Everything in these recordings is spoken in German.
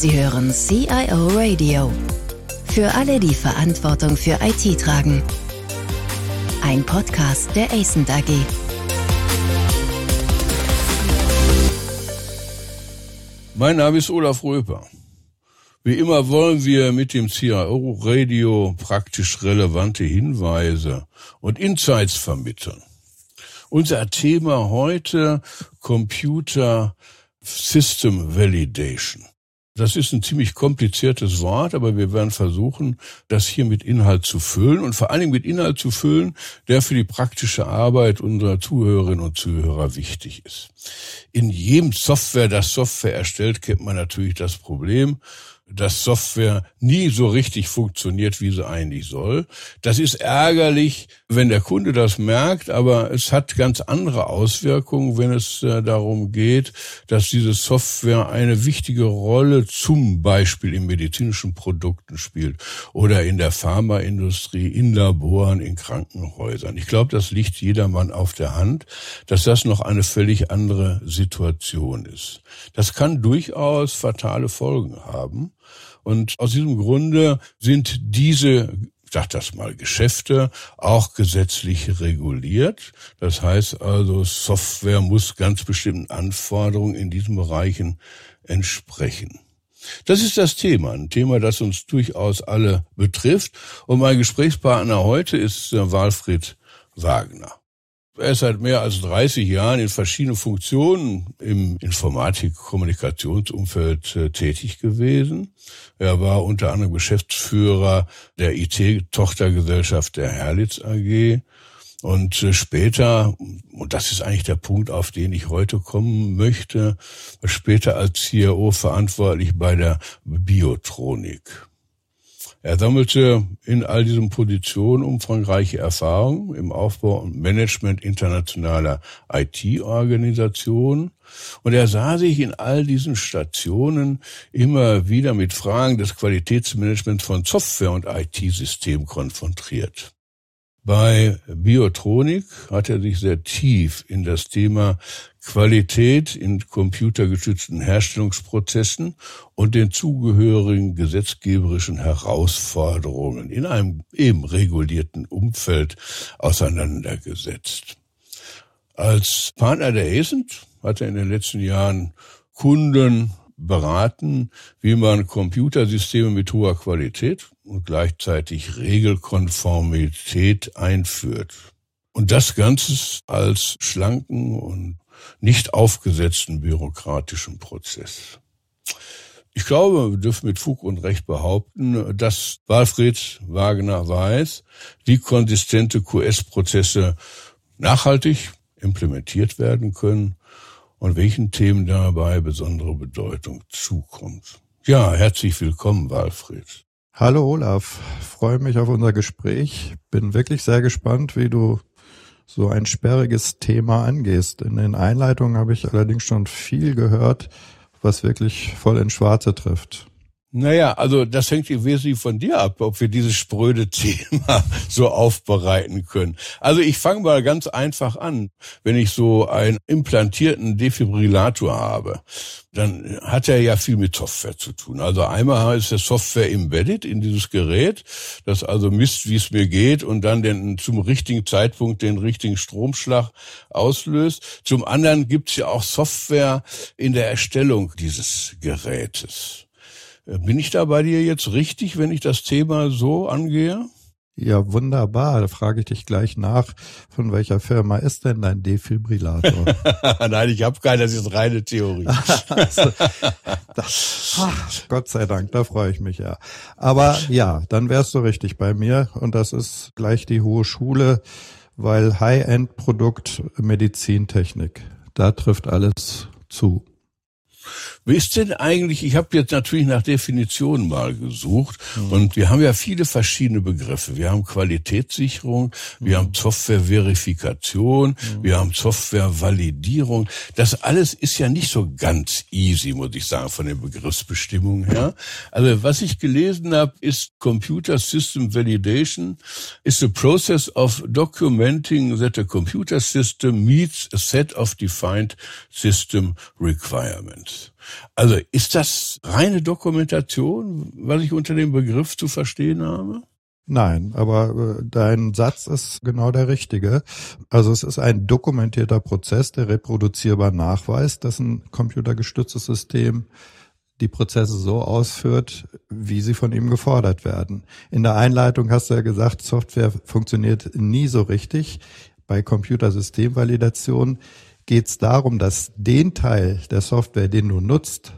Sie hören CIO Radio. Für alle, die Verantwortung für IT tragen. Ein Podcast der ACENT AG. Mein Name ist Olaf Röper. Wie immer wollen wir mit dem CIO Radio praktisch relevante Hinweise und Insights vermitteln. Unser Thema heute Computer System Validation. Das ist ein ziemlich kompliziertes Wort, aber wir werden versuchen, das hier mit Inhalt zu füllen und vor allen Dingen mit Inhalt zu füllen, der für die praktische Arbeit unserer Zuhörerinnen und Zuhörer wichtig ist. In jedem Software, das Software erstellt, kennt man natürlich das Problem, dass Software nie so richtig funktioniert, wie sie eigentlich soll. Das ist ärgerlich, wenn der Kunde das merkt, aber es hat ganz andere Auswirkungen, wenn es äh, darum geht, dass diese Software eine wichtige Rolle zum Beispiel in medizinischen Produkten spielt oder in der Pharmaindustrie, in Laboren, in Krankenhäusern. Ich glaube, das liegt jedermann auf der Hand, dass das noch eine völlig andere Situation ist. Das kann durchaus fatale Folgen haben. Und aus diesem Grunde sind diese ich sag das mal, Geschäfte auch gesetzlich reguliert. Das heißt also, Software muss ganz bestimmten Anforderungen in diesen Bereichen entsprechen. Das ist das Thema, ein Thema, das uns durchaus alle betrifft. Und mein Gesprächspartner heute ist äh, Walfried Wagner. Er ist seit mehr als 30 Jahren in verschiedenen Funktionen im Informatik-Kommunikationsumfeld äh, tätig gewesen. Er war unter anderem Geschäftsführer der IT-Tochtergesellschaft der Herlitz AG. Und äh, später, und das ist eigentlich der Punkt, auf den ich heute kommen möchte, später als CIO verantwortlich bei der Biotronik. Er sammelte in all diesen Positionen umfangreiche Erfahrungen im Aufbau und Management internationaler IT-Organisationen und er sah sich in all diesen Stationen immer wieder mit Fragen des Qualitätsmanagements von Software und IT-Systemen konfrontiert. Bei Biotronik hat er sich sehr tief in das Thema Qualität in computergestützten Herstellungsprozessen und den zugehörigen gesetzgeberischen Herausforderungen in einem eben regulierten Umfeld auseinandergesetzt. Als Partner der ESENT hat er in den letzten Jahren Kunden beraten, wie man Computersysteme mit hoher Qualität und gleichzeitig Regelkonformität einführt. Und das Ganze als schlanken und nicht aufgesetzten bürokratischen Prozess. Ich glaube, wir dürfen mit Fug und Recht behaupten, dass Walfried Wagner weiß, wie konsistente QS-Prozesse nachhaltig implementiert werden können und welchen Themen dabei besondere Bedeutung zukommt. Ja, herzlich willkommen, Walfried. Hallo Olaf, freue mich auf unser Gespräch. Bin wirklich sehr gespannt, wie du so ein sperriges Thema angehst. In den Einleitungen habe ich allerdings schon viel gehört, was wirklich voll ins Schwarze trifft. Naja, also das hängt im Wesentlichen von dir ab, ob wir dieses spröde Thema so aufbereiten können. Also ich fange mal ganz einfach an. Wenn ich so einen implantierten Defibrillator habe, dann hat er ja viel mit Software zu tun. Also einmal ist der Software embedded in dieses Gerät, das also misst, wie es mir geht und dann den, zum richtigen Zeitpunkt den richtigen Stromschlag auslöst. Zum anderen gibt's ja auch Software in der Erstellung dieses Gerätes. Bin ich da bei dir jetzt richtig, wenn ich das Thema so angehe? Ja, wunderbar. Da frage ich dich gleich nach, von welcher Firma ist denn dein Defibrillator? Nein, ich habe keinen, das ist reine Theorie. also, das, ach, Gott sei Dank, da freue ich mich ja. Aber ja, dann wärst du richtig bei mir und das ist gleich die hohe Schule, weil High-End-Produkt Medizintechnik, da trifft alles zu. Wie ist denn eigentlich, ich habe jetzt natürlich nach Definitionen mal gesucht mhm. und wir haben ja viele verschiedene Begriffe. Wir haben Qualitätssicherung, wir mhm. haben Softwareverifikation, mhm. wir haben Softwarevalidierung. Das alles ist ja nicht so ganz easy, muss ich sagen, von den Begriffsbestimmungen her. Also was ich gelesen habe, ist Computer System Validation is the process of documenting that a computer system meets a set of defined system requirements. Also ist das reine Dokumentation, was ich unter dem Begriff zu verstehen habe? Nein, aber äh, dein Satz ist genau der richtige. Also es ist ein dokumentierter Prozess, der reproduzierbar nachweist, dass ein computergestütztes System die Prozesse so ausführt, wie sie von ihm gefordert werden. In der Einleitung hast du ja gesagt, Software funktioniert nie so richtig. Bei Computersystemvalidation geht es darum, dass den Teil der Software, den du nutzt,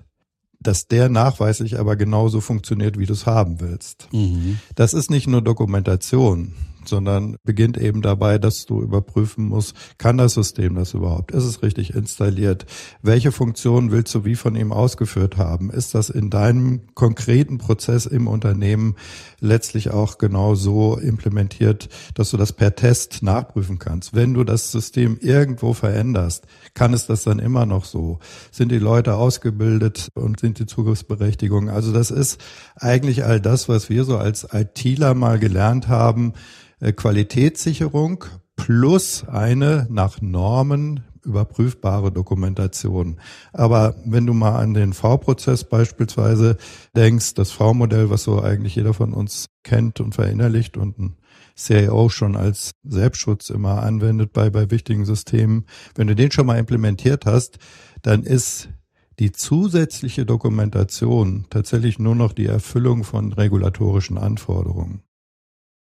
dass der nachweislich aber genauso funktioniert, wie du es haben willst. Mhm. Das ist nicht nur Dokumentation sondern beginnt eben dabei, dass du überprüfen musst, kann das System das überhaupt? Ist es richtig installiert? Welche Funktionen willst du wie von ihm ausgeführt haben? Ist das in deinem konkreten Prozess im Unternehmen letztlich auch genau so implementiert, dass du das per Test nachprüfen kannst? Wenn du das System irgendwo veränderst, kann es das dann immer noch so? Sind die Leute ausgebildet und sind die Zugriffsberechtigungen? Also das ist eigentlich all das, was wir so als ITler mal gelernt haben, äh, Qualitätssicherung plus eine nach Normen überprüfbare Dokumentation. Aber wenn du mal an den V-Prozess beispielsweise denkst, das V-Modell, was so eigentlich jeder von uns kennt und verinnerlicht und ein CIO schon als Selbstschutz immer anwendet bei, bei wichtigen Systemen, wenn du den schon mal implementiert hast, dann ist die zusätzliche Dokumentation tatsächlich nur noch die Erfüllung von regulatorischen Anforderungen.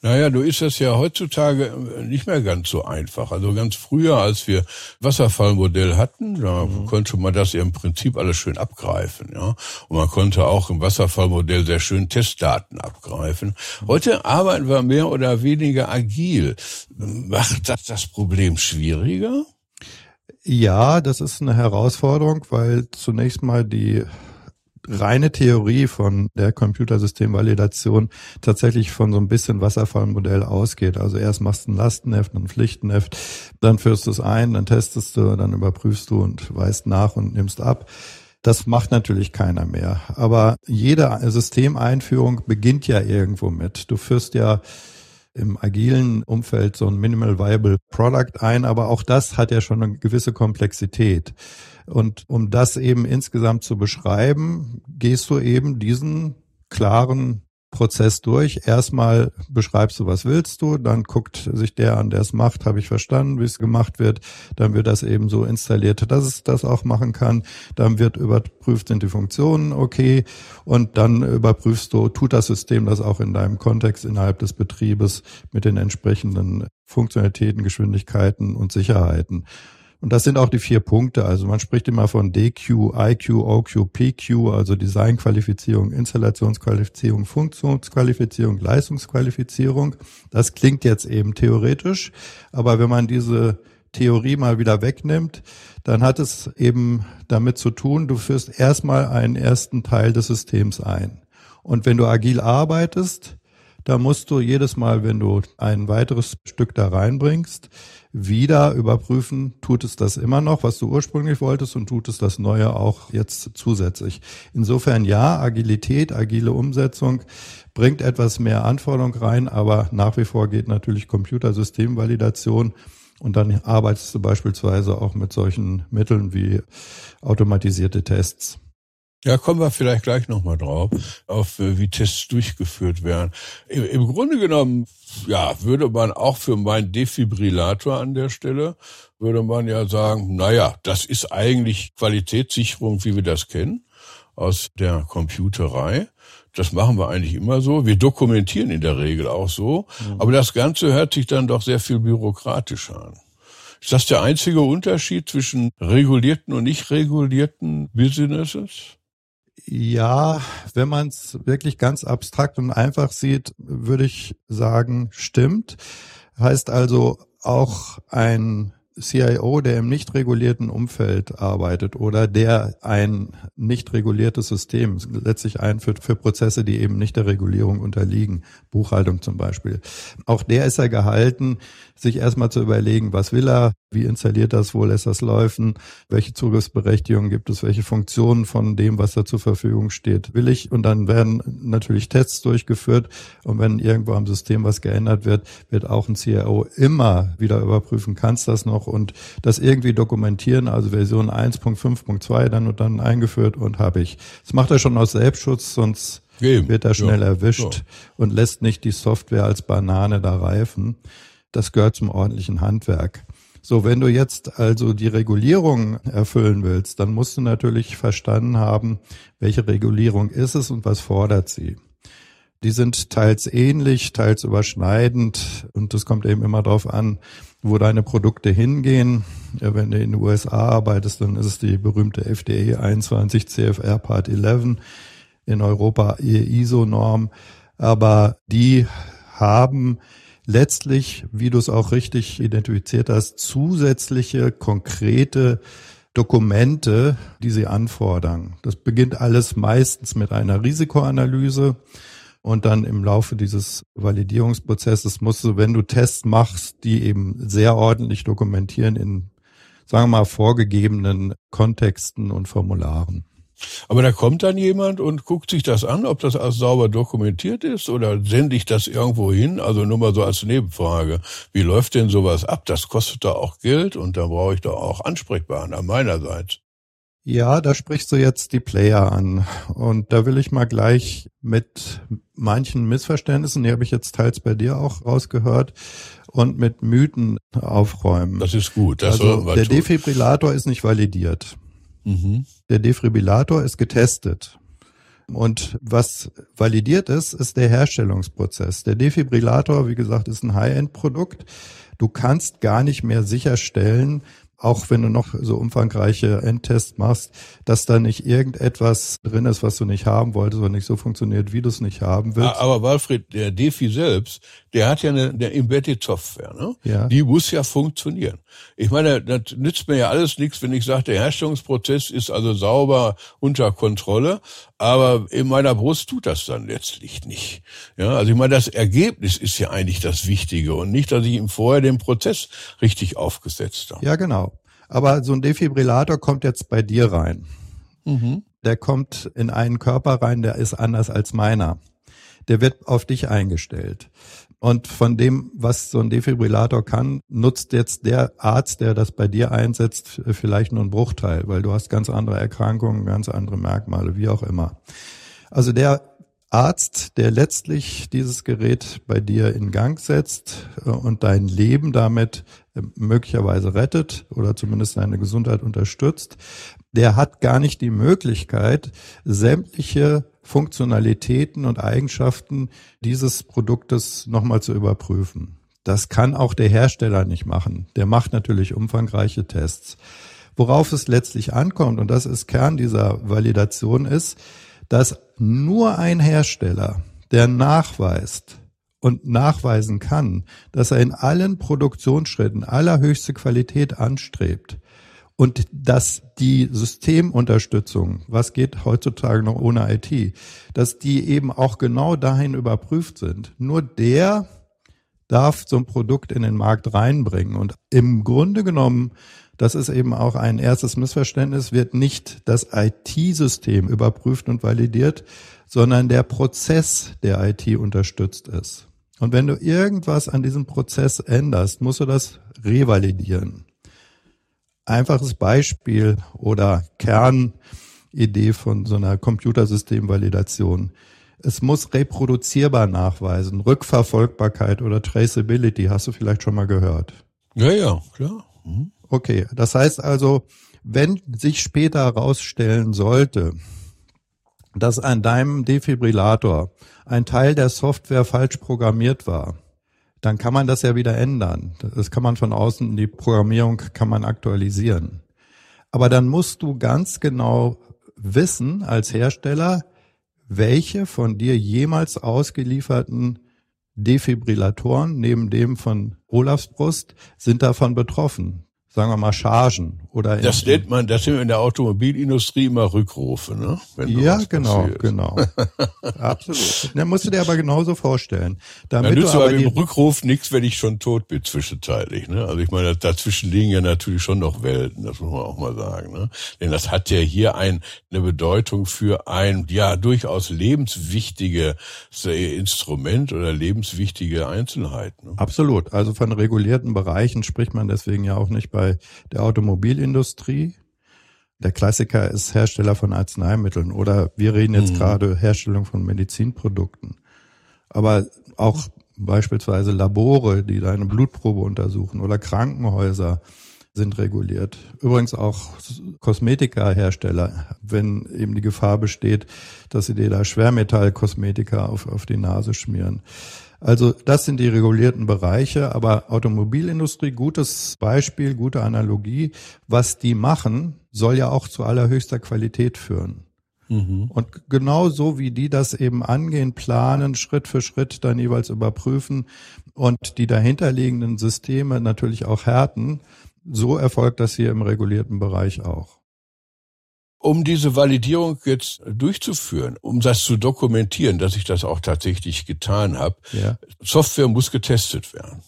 Naja, du ist das ja heutzutage nicht mehr ganz so einfach. Also ganz früher, als wir Wasserfallmodell hatten, da mhm. konnte man das ja im Prinzip alles schön abgreifen, ja. Und man konnte auch im Wasserfallmodell sehr schön Testdaten abgreifen. Heute arbeiten wir mehr oder weniger agil. Macht das das Problem schwieriger? Ja, das ist eine Herausforderung, weil zunächst mal die reine Theorie von der Computersystemvalidation tatsächlich von so ein bisschen Wasserfallmodell ausgeht. Also erst machst du ein Lastenheft, ein Pflichtenheft, dann führst du es ein, dann testest du, dann überprüfst du und weißt nach und nimmst ab. Das macht natürlich keiner mehr. Aber jede Systemeinführung beginnt ja irgendwo mit. Du führst ja im agilen Umfeld so ein Minimal Viable Product ein, aber auch das hat ja schon eine gewisse Komplexität. Und um das eben insgesamt zu beschreiben, gehst du eben diesen klaren Prozess durch. Erstmal beschreibst du, was willst du, dann guckt sich der an, der es macht, habe ich verstanden, wie es gemacht wird. Dann wird das eben so installiert, dass es das auch machen kann. Dann wird überprüft, sind die Funktionen okay. Und dann überprüfst du, tut das System das auch in deinem Kontext innerhalb des Betriebes mit den entsprechenden Funktionalitäten, Geschwindigkeiten und Sicherheiten. Und das sind auch die vier Punkte. Also man spricht immer von DQ, IQ, OQ, PQ, also Designqualifizierung, Installationsqualifizierung, Funktionsqualifizierung, Leistungsqualifizierung. Das klingt jetzt eben theoretisch, aber wenn man diese Theorie mal wieder wegnimmt, dann hat es eben damit zu tun, du führst erstmal einen ersten Teil des Systems ein. Und wenn du agil arbeitest, da musst du jedes Mal, wenn du ein weiteres Stück da reinbringst, wieder überprüfen, tut es das immer noch, was du ursprünglich wolltest und tut es das Neue auch jetzt zusätzlich. Insofern ja, Agilität, agile Umsetzung bringt etwas mehr Anforderung rein, aber nach wie vor geht natürlich Computersystemvalidation und dann arbeitest du beispielsweise auch mit solchen Mitteln wie automatisierte Tests. Ja, kommen wir vielleicht gleich nochmal drauf, auf äh, wie Tests durchgeführt werden. Im, Im, Grunde genommen, ja, würde man auch für meinen Defibrillator an der Stelle, würde man ja sagen, naja, das ist eigentlich Qualitätssicherung, wie wir das kennen, aus der Computerei. Das machen wir eigentlich immer so. Wir dokumentieren in der Regel auch so. Mhm. Aber das Ganze hört sich dann doch sehr viel bürokratischer an. Ist das der einzige Unterschied zwischen regulierten und nicht regulierten Businesses? Ja, wenn man es wirklich ganz abstrakt und einfach sieht, würde ich sagen, stimmt. Heißt also auch ein CIO, der im nicht regulierten Umfeld arbeitet oder der ein nicht reguliertes System letztlich einführt für Prozesse, die eben nicht der Regulierung unterliegen, Buchhaltung zum Beispiel. Auch der ist ja gehalten, sich erstmal zu überlegen, was will er, wie installiert das, wo lässt das laufen, welche Zugriffsberechtigungen gibt es, welche Funktionen von dem, was da zur Verfügung steht, will ich. Und dann werden natürlich Tests durchgeführt. Und wenn irgendwo am System was geändert wird, wird auch ein CIO immer wieder überprüfen, kannst das noch und das irgendwie dokumentieren, also Version 1.5.2 dann und dann eingeführt und habe ich. Das macht er schon aus Selbstschutz, sonst Eben. wird er schnell ja. erwischt ja. und lässt nicht die Software als Banane da reifen. Das gehört zum ordentlichen Handwerk. So, wenn du jetzt also die Regulierung erfüllen willst, dann musst du natürlich verstanden haben, welche Regulierung ist es und was fordert sie. Die sind teils ähnlich, teils überschneidend und es kommt eben immer darauf an, wo deine Produkte hingehen. Wenn du in den USA arbeitest, dann ist es die berühmte FDA 21 CFR Part 11, in Europa ISO-Norm, aber die haben letztlich, wie du es auch richtig identifiziert hast, zusätzliche konkrete Dokumente, die sie anfordern. Das beginnt alles meistens mit einer Risikoanalyse. Und dann im Laufe dieses Validierungsprozesses musst du, wenn du Tests machst, die eben sehr ordentlich dokumentieren in, sagen wir mal, vorgegebenen Kontexten und Formularen. Aber da kommt dann jemand und guckt sich das an, ob das alles sauber dokumentiert ist oder sende ich das irgendwo hin? Also nur mal so als Nebenfrage. Wie läuft denn sowas ab? Das kostet da auch Geld und da brauche ich da auch Ansprechpartner meinerseits. Ja, da sprichst du jetzt die Player an. Und da will ich mal gleich mit manchen Missverständnissen, die habe ich jetzt teils bei dir auch rausgehört, und mit Mythen aufräumen. Das ist gut. Das also der tun. Defibrillator ist nicht validiert. Mhm. Der Defibrillator ist getestet. Und was validiert ist, ist der Herstellungsprozess. Der Defibrillator, wie gesagt, ist ein High-End-Produkt. Du kannst gar nicht mehr sicherstellen, auch wenn du noch so umfangreiche Endtests machst, dass da nicht irgendetwas drin ist, was du nicht haben wolltest oder nicht so funktioniert, wie du es nicht haben willst. Aber Walfried, der Defi selbst, der hat ja eine, eine Embedded Software, ne? Ja. Die muss ja funktionieren. Ich meine, das nützt mir ja alles nichts, wenn ich sage, der Herstellungsprozess ist also sauber unter Kontrolle, aber in meiner Brust tut das dann letztlich nicht. Ja, also ich meine, das Ergebnis ist ja eigentlich das Wichtige und nicht, dass ich ihm vorher den Prozess richtig aufgesetzt habe. Ja, genau. Aber so ein Defibrillator kommt jetzt bei dir rein. Mhm. Der kommt in einen Körper rein, der ist anders als meiner. Der wird auf dich eingestellt. Und von dem, was so ein Defibrillator kann, nutzt jetzt der Arzt, der das bei dir einsetzt, vielleicht nur einen Bruchteil, weil du hast ganz andere Erkrankungen, ganz andere Merkmale, wie auch immer. Also der Arzt, der letztlich dieses Gerät bei dir in Gang setzt äh, und dein Leben damit äh, möglicherweise rettet oder zumindest deine Gesundheit unterstützt, der hat gar nicht die Möglichkeit, sämtliche Funktionalitäten und Eigenschaften dieses Produktes nochmal zu überprüfen. Das kann auch der Hersteller nicht machen. Der macht natürlich umfangreiche Tests. Worauf es letztlich ankommt, und das ist Kern dieser Validation, ist, dass nur ein Hersteller, der nachweist und nachweisen kann, dass er in allen Produktionsschritten allerhöchste Qualität anstrebt, und dass die Systemunterstützung, was geht heutzutage noch ohne IT, dass die eben auch genau dahin überprüft sind. Nur der darf so ein Produkt in den Markt reinbringen. Und im Grunde genommen, das ist eben auch ein erstes Missverständnis, wird nicht das IT-System überprüft und validiert, sondern der Prozess der IT unterstützt ist. Und wenn du irgendwas an diesem Prozess änderst, musst du das revalidieren einfaches Beispiel oder Kernidee von so einer Computersystemvalidation. Es muss reproduzierbar nachweisen. Rückverfolgbarkeit oder Traceability hast du vielleicht schon mal gehört. Ja, ja, klar. Mhm. Okay, das heißt also, wenn sich später herausstellen sollte, dass an deinem Defibrillator ein Teil der Software falsch programmiert war, dann kann man das ja wieder ändern. Das kann man von außen, die Programmierung kann man aktualisieren. Aber dann musst du ganz genau wissen als Hersteller, welche von dir jemals ausgelieferten Defibrillatoren neben dem von Olafsbrust sind davon betroffen sagen wir mal, Chargen oder Das nennt man, das sind in der Automobilindustrie immer Rückrufe, ne? ja, genau, passiert. genau. Absolut. Dann musst du dir aber genauso vorstellen. Damit Dann nützt du aber im Rückruf nichts, wenn ich schon tot bin zwischenzeitlich, ne? Also ich meine, dazwischen liegen ja natürlich schon noch Welten, das muss man auch mal sagen, ne? Denn das hat ja hier ein, eine Bedeutung für ein, ja, durchaus lebenswichtiges Instrument oder lebenswichtige Einzelheit. Ne? Absolut. Also von regulierten Bereichen spricht man deswegen ja auch nicht bei der Automobilindustrie. Der Klassiker ist Hersteller von Arzneimitteln oder wir reden jetzt mhm. gerade Herstellung von Medizinprodukten. Aber auch beispielsweise Labore, die deine Blutprobe untersuchen oder Krankenhäuser sind reguliert. Übrigens auch Kosmetikahersteller, wenn eben die Gefahr besteht, dass sie dir da Schwermetallkosmetika auf, auf die Nase schmieren. Also das sind die regulierten Bereiche, aber Automobilindustrie, gutes Beispiel, gute Analogie. Was die machen, soll ja auch zu allerhöchster Qualität führen. Mhm. Und genau so wie die das eben angehen, planen, Schritt für Schritt dann jeweils überprüfen und die dahinterliegenden Systeme natürlich auch härten, so erfolgt das hier im regulierten Bereich auch. Um diese Validierung jetzt durchzuführen, um das zu dokumentieren, dass ich das auch tatsächlich getan habe, ja. Software muss getestet werden.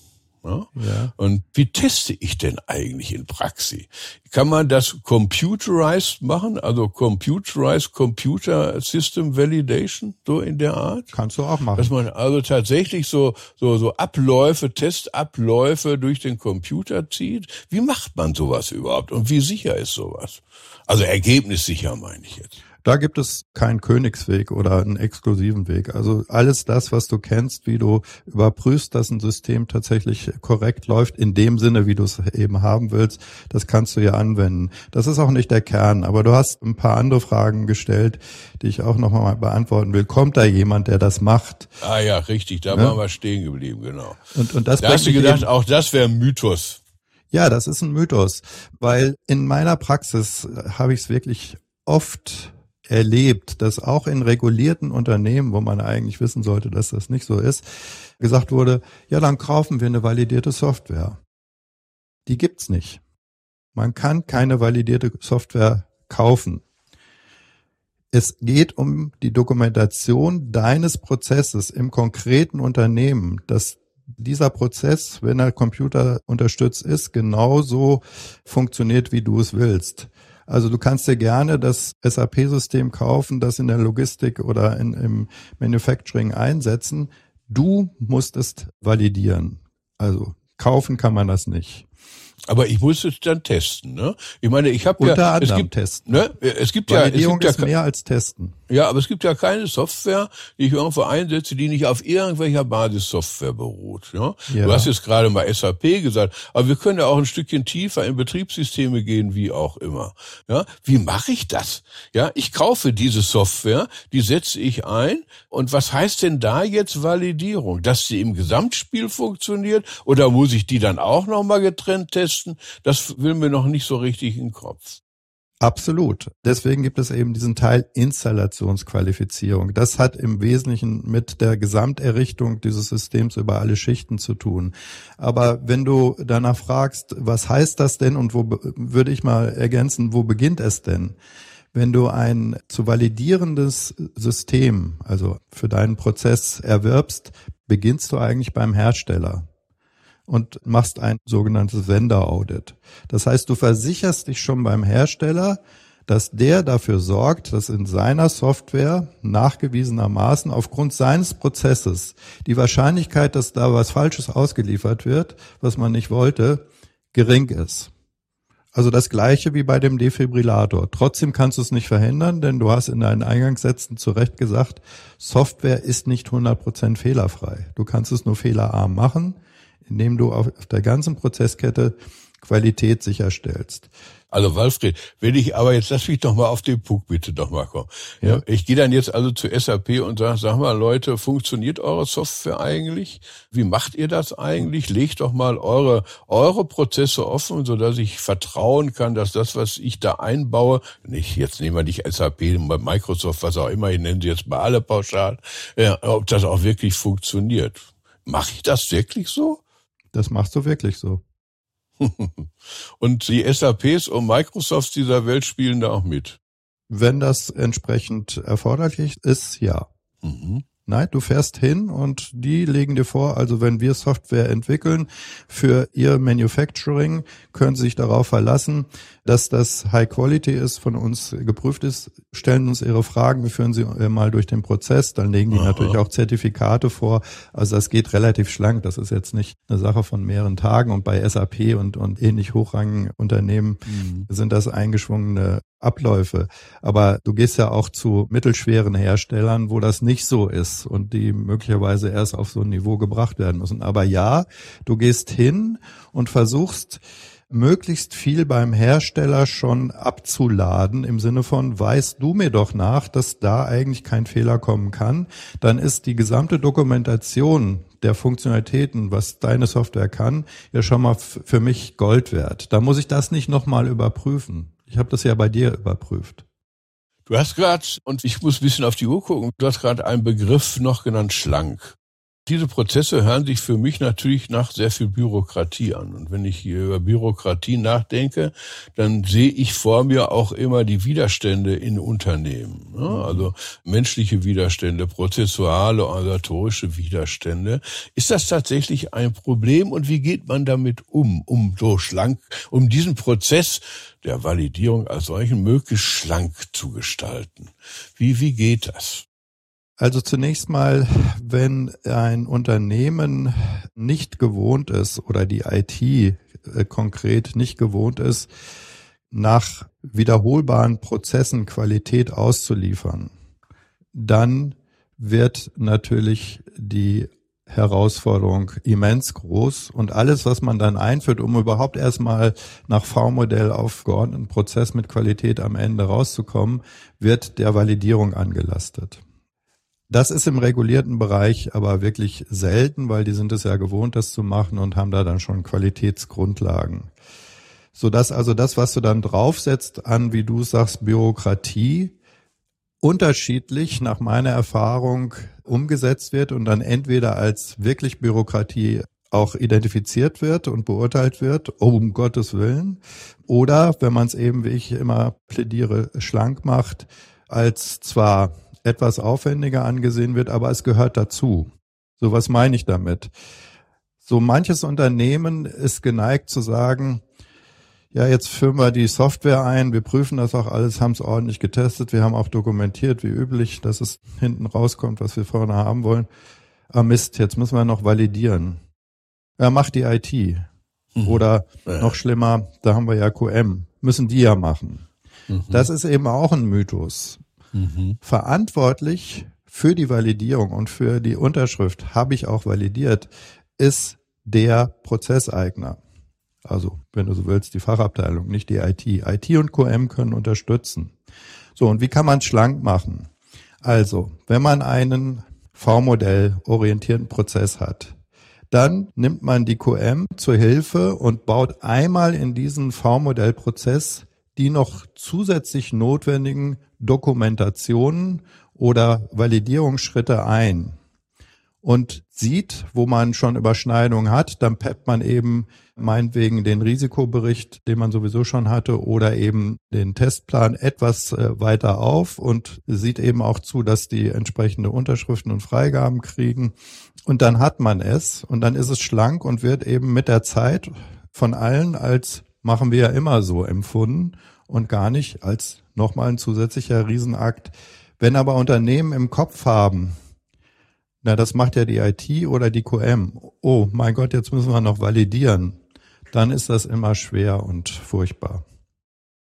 Ja? Ja. Und wie teste ich denn eigentlich in Praxis? Kann man das computerized machen, also computerized Computer System Validation, so in der Art? Kannst du auch machen. Dass man also tatsächlich so, so, so Abläufe, Testabläufe durch den Computer zieht. Wie macht man sowas überhaupt? Und wie sicher ist sowas? Also ergebnissicher meine ich jetzt. Da gibt es keinen Königsweg oder einen exklusiven Weg. Also alles das, was du kennst, wie du überprüfst, dass ein System tatsächlich korrekt läuft, in dem Sinne, wie du es eben haben willst, das kannst du ja anwenden. Das ist auch nicht der Kern, aber du hast ein paar andere Fragen gestellt, die ich auch nochmal beantworten will. Kommt da jemand, der das macht? Ah ja, richtig, da ne? waren wir stehen geblieben, genau. Und, und das da hast du gedacht, auch das wäre ein Mythos. Ja, das ist ein Mythos, weil in meiner Praxis habe ich es wirklich oft erlebt, dass auch in regulierten Unternehmen, wo man eigentlich wissen sollte, dass das nicht so ist, gesagt wurde, ja, dann kaufen wir eine validierte Software. Die gibt's nicht. Man kann keine validierte Software kaufen. Es geht um die Dokumentation deines Prozesses im konkreten Unternehmen, dass dieser Prozess, wenn er Computer unterstützt ist, genauso funktioniert, wie du es willst. Also du kannst dir gerne das SAP-System kaufen, das in der Logistik oder in, im Manufacturing einsetzen. Du musst es validieren. Also kaufen kann man das nicht. Aber ich muss es dann testen, ne? Ich meine, ich habe ja Unter anderem es gibt, testen. Ne? Es gibt ja, es gibt ist ja, mehr als testen. Ja, aber es gibt ja keine Software, die ich irgendwo einsetze, die nicht auf irgendwelcher Basissoftware beruht. Ja? ja? Du hast jetzt gerade mal SAP gesagt, aber wir können ja auch ein Stückchen tiefer in Betriebssysteme gehen, wie auch immer. Ja? Wie mache ich das? Ja, ich kaufe diese Software, die setze ich ein. Und was heißt denn da jetzt Validierung? Dass sie im Gesamtspiel funktioniert oder muss ich die dann auch nochmal getrennt testen? Das will mir noch nicht so richtig in den Kopf. Absolut. Deswegen gibt es eben diesen Teil Installationsqualifizierung. Das hat im Wesentlichen mit der Gesamterrichtung dieses Systems über alle Schichten zu tun. Aber wenn du danach fragst, was heißt das denn und wo würde ich mal ergänzen, wo beginnt es denn? Wenn du ein zu validierendes System, also für deinen Prozess erwirbst, beginnst du eigentlich beim Hersteller und machst ein sogenanntes Vendor Audit. Das heißt, du versicherst dich schon beim Hersteller, dass der dafür sorgt, dass in seiner Software nachgewiesenermaßen aufgrund seines Prozesses die Wahrscheinlichkeit, dass da was Falsches ausgeliefert wird, was man nicht wollte, gering ist. Also das gleiche wie bei dem Defibrillator. Trotzdem kannst du es nicht verhindern, denn du hast in deinen Eingangssätzen zu Recht gesagt, Software ist nicht 100% fehlerfrei. Du kannst es nur fehlerarm machen indem du auf der ganzen Prozesskette Qualität sicherstellst. Also Walfried, wenn ich aber jetzt lass mich doch mal auf den Punkt bitte doch mal kommen. Ja. Ich gehe dann jetzt also zu SAP und sage, sag mal Leute, funktioniert eure Software eigentlich? Wie macht ihr das eigentlich? Legt doch mal eure eure Prozesse offen, so dass ich vertrauen kann, dass das, was ich da einbaue, nicht jetzt nehmen wir nicht SAP, Microsoft, was auch immer, ich nenne sie jetzt mal alle pauschal, ja, ob das auch wirklich funktioniert. Mache ich das wirklich so? Das machst du wirklich so. und die SAPs und Microsofts dieser Welt spielen da auch mit. Wenn das entsprechend erforderlich ist, ja. Mhm. Nein, du fährst hin und die legen dir vor, also wenn wir Software entwickeln für ihr Manufacturing, können sie sich darauf verlassen, dass das High Quality ist, von uns geprüft ist, stellen uns ihre Fragen, wir führen sie äh, mal durch den Prozess, dann legen die Aha. natürlich auch Zertifikate vor. Also das geht relativ schlank, das ist jetzt nicht eine Sache von mehreren Tagen und bei SAP und, und ähnlich hochrangigen Unternehmen mhm. sind das eingeschwungene Abläufe. Aber du gehst ja auch zu mittelschweren Herstellern, wo das nicht so ist und die möglicherweise erst auf so ein Niveau gebracht werden müssen. Aber ja, du gehst hin und versuchst, möglichst viel beim Hersteller schon abzuladen im Sinne von, weißt du mir doch nach, dass da eigentlich kein Fehler kommen kann, dann ist die gesamte Dokumentation der Funktionalitäten, was deine Software kann, ja schon mal für mich Gold wert. Da muss ich das nicht nochmal überprüfen. Ich habe das ja bei dir überprüft. Du hast gerade, und ich muss ein bisschen auf die Uhr gucken, du hast gerade einen Begriff noch genannt, schlank. Diese Prozesse hören sich für mich natürlich nach sehr viel Bürokratie an. Und wenn ich hier über Bürokratie nachdenke, dann sehe ich vor mir auch immer die Widerstände in Unternehmen. Ne? Also menschliche Widerstände, prozessuale, organisatorische Widerstände. Ist das tatsächlich ein Problem und wie geht man damit um, um so schlank, um diesen Prozess der Validierung als solchen möglichst schlank zu gestalten? Wie, wie geht das? Also zunächst mal, wenn ein Unternehmen nicht gewohnt ist oder die IT äh, konkret nicht gewohnt ist, nach wiederholbaren Prozessen Qualität auszuliefern, dann wird natürlich die Herausforderung immens groß und alles, was man dann einführt, um überhaupt erstmal nach V-Modell auf geordneten Prozess mit Qualität am Ende rauszukommen, wird der Validierung angelastet. Das ist im regulierten Bereich aber wirklich selten, weil die sind es ja gewohnt, das zu machen und haben da dann schon Qualitätsgrundlagen. Sodass also das, was du dann draufsetzt an, wie du sagst, Bürokratie, unterschiedlich nach meiner Erfahrung umgesetzt wird und dann entweder als wirklich Bürokratie auch identifiziert wird und beurteilt wird, um Gottes Willen, oder wenn man es eben, wie ich immer plädiere, schlank macht, als zwar etwas aufwendiger angesehen wird, aber es gehört dazu. So was meine ich damit? So manches Unternehmen ist geneigt zu sagen, ja, jetzt führen wir die Software ein, wir prüfen das auch alles, haben es ordentlich getestet, wir haben auch dokumentiert, wie üblich, dass es hinten rauskommt, was wir vorne haben wollen. Ah Mist, jetzt müssen wir noch validieren. Ja, macht die IT. Mhm. Oder ja. noch schlimmer, da haben wir ja QM, müssen die ja machen. Mhm. Das ist eben auch ein Mythos. Mhm. Verantwortlich für die Validierung und für die Unterschrift habe ich auch validiert, ist der Prozesseigner. Also, wenn du so willst, die Fachabteilung, nicht die IT. IT und QM können unterstützen. So, und wie kann man schlank machen? Also, wenn man einen V-Modell orientierten Prozess hat, dann nimmt man die QM zur Hilfe und baut einmal in diesen V-Modell-Prozess die noch zusätzlich notwendigen Dokumentationen oder Validierungsschritte ein und sieht, wo man schon Überschneidungen hat, dann peppt man eben meinetwegen den Risikobericht, den man sowieso schon hatte, oder eben den Testplan etwas äh, weiter auf und sieht eben auch zu, dass die entsprechende Unterschriften und Freigaben kriegen. Und dann hat man es und dann ist es schlank und wird eben mit der Zeit von allen als machen wir ja immer so empfunden und gar nicht als nochmal ein zusätzlicher Riesenakt. Wenn aber Unternehmen im Kopf haben, na, das macht ja die IT oder die QM. Oh, mein Gott, jetzt müssen wir noch validieren. Dann ist das immer schwer und furchtbar.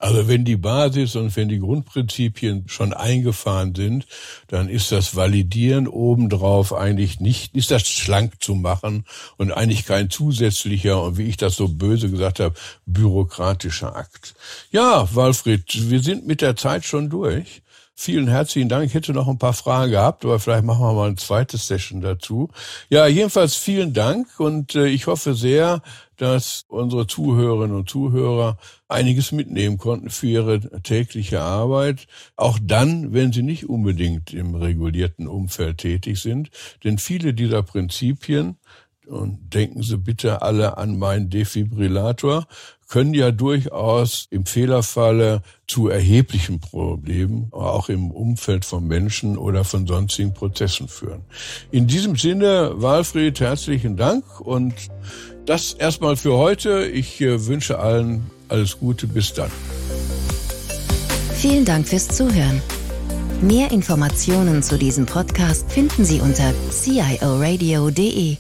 Also wenn die Basis und wenn die Grundprinzipien schon eingefahren sind, dann ist das Validieren obendrauf eigentlich nicht, ist das schlank zu machen und eigentlich kein zusätzlicher und wie ich das so böse gesagt habe, bürokratischer Akt. Ja, Walfried, wir sind mit der Zeit schon durch. Vielen herzlichen Dank. Ich hätte noch ein paar Fragen gehabt, aber vielleicht machen wir mal ein zweites Session dazu. Ja, jedenfalls vielen Dank und äh, ich hoffe sehr, dass unsere Zuhörerinnen und Zuhörer einiges mitnehmen konnten für ihre tägliche Arbeit, auch dann, wenn sie nicht unbedingt im regulierten Umfeld tätig sind. Denn viele dieser Prinzipien, und denken Sie bitte alle an meinen Defibrillator, können ja durchaus im Fehlerfalle zu erheblichen Problemen, auch im Umfeld von Menschen oder von sonstigen Prozessen führen. In diesem Sinne, Walfried, herzlichen Dank und das erstmal für heute. Ich äh, wünsche allen alles Gute. Bis dann. Vielen Dank fürs Zuhören. Mehr Informationen zu diesem Podcast finden Sie unter cioradio.de.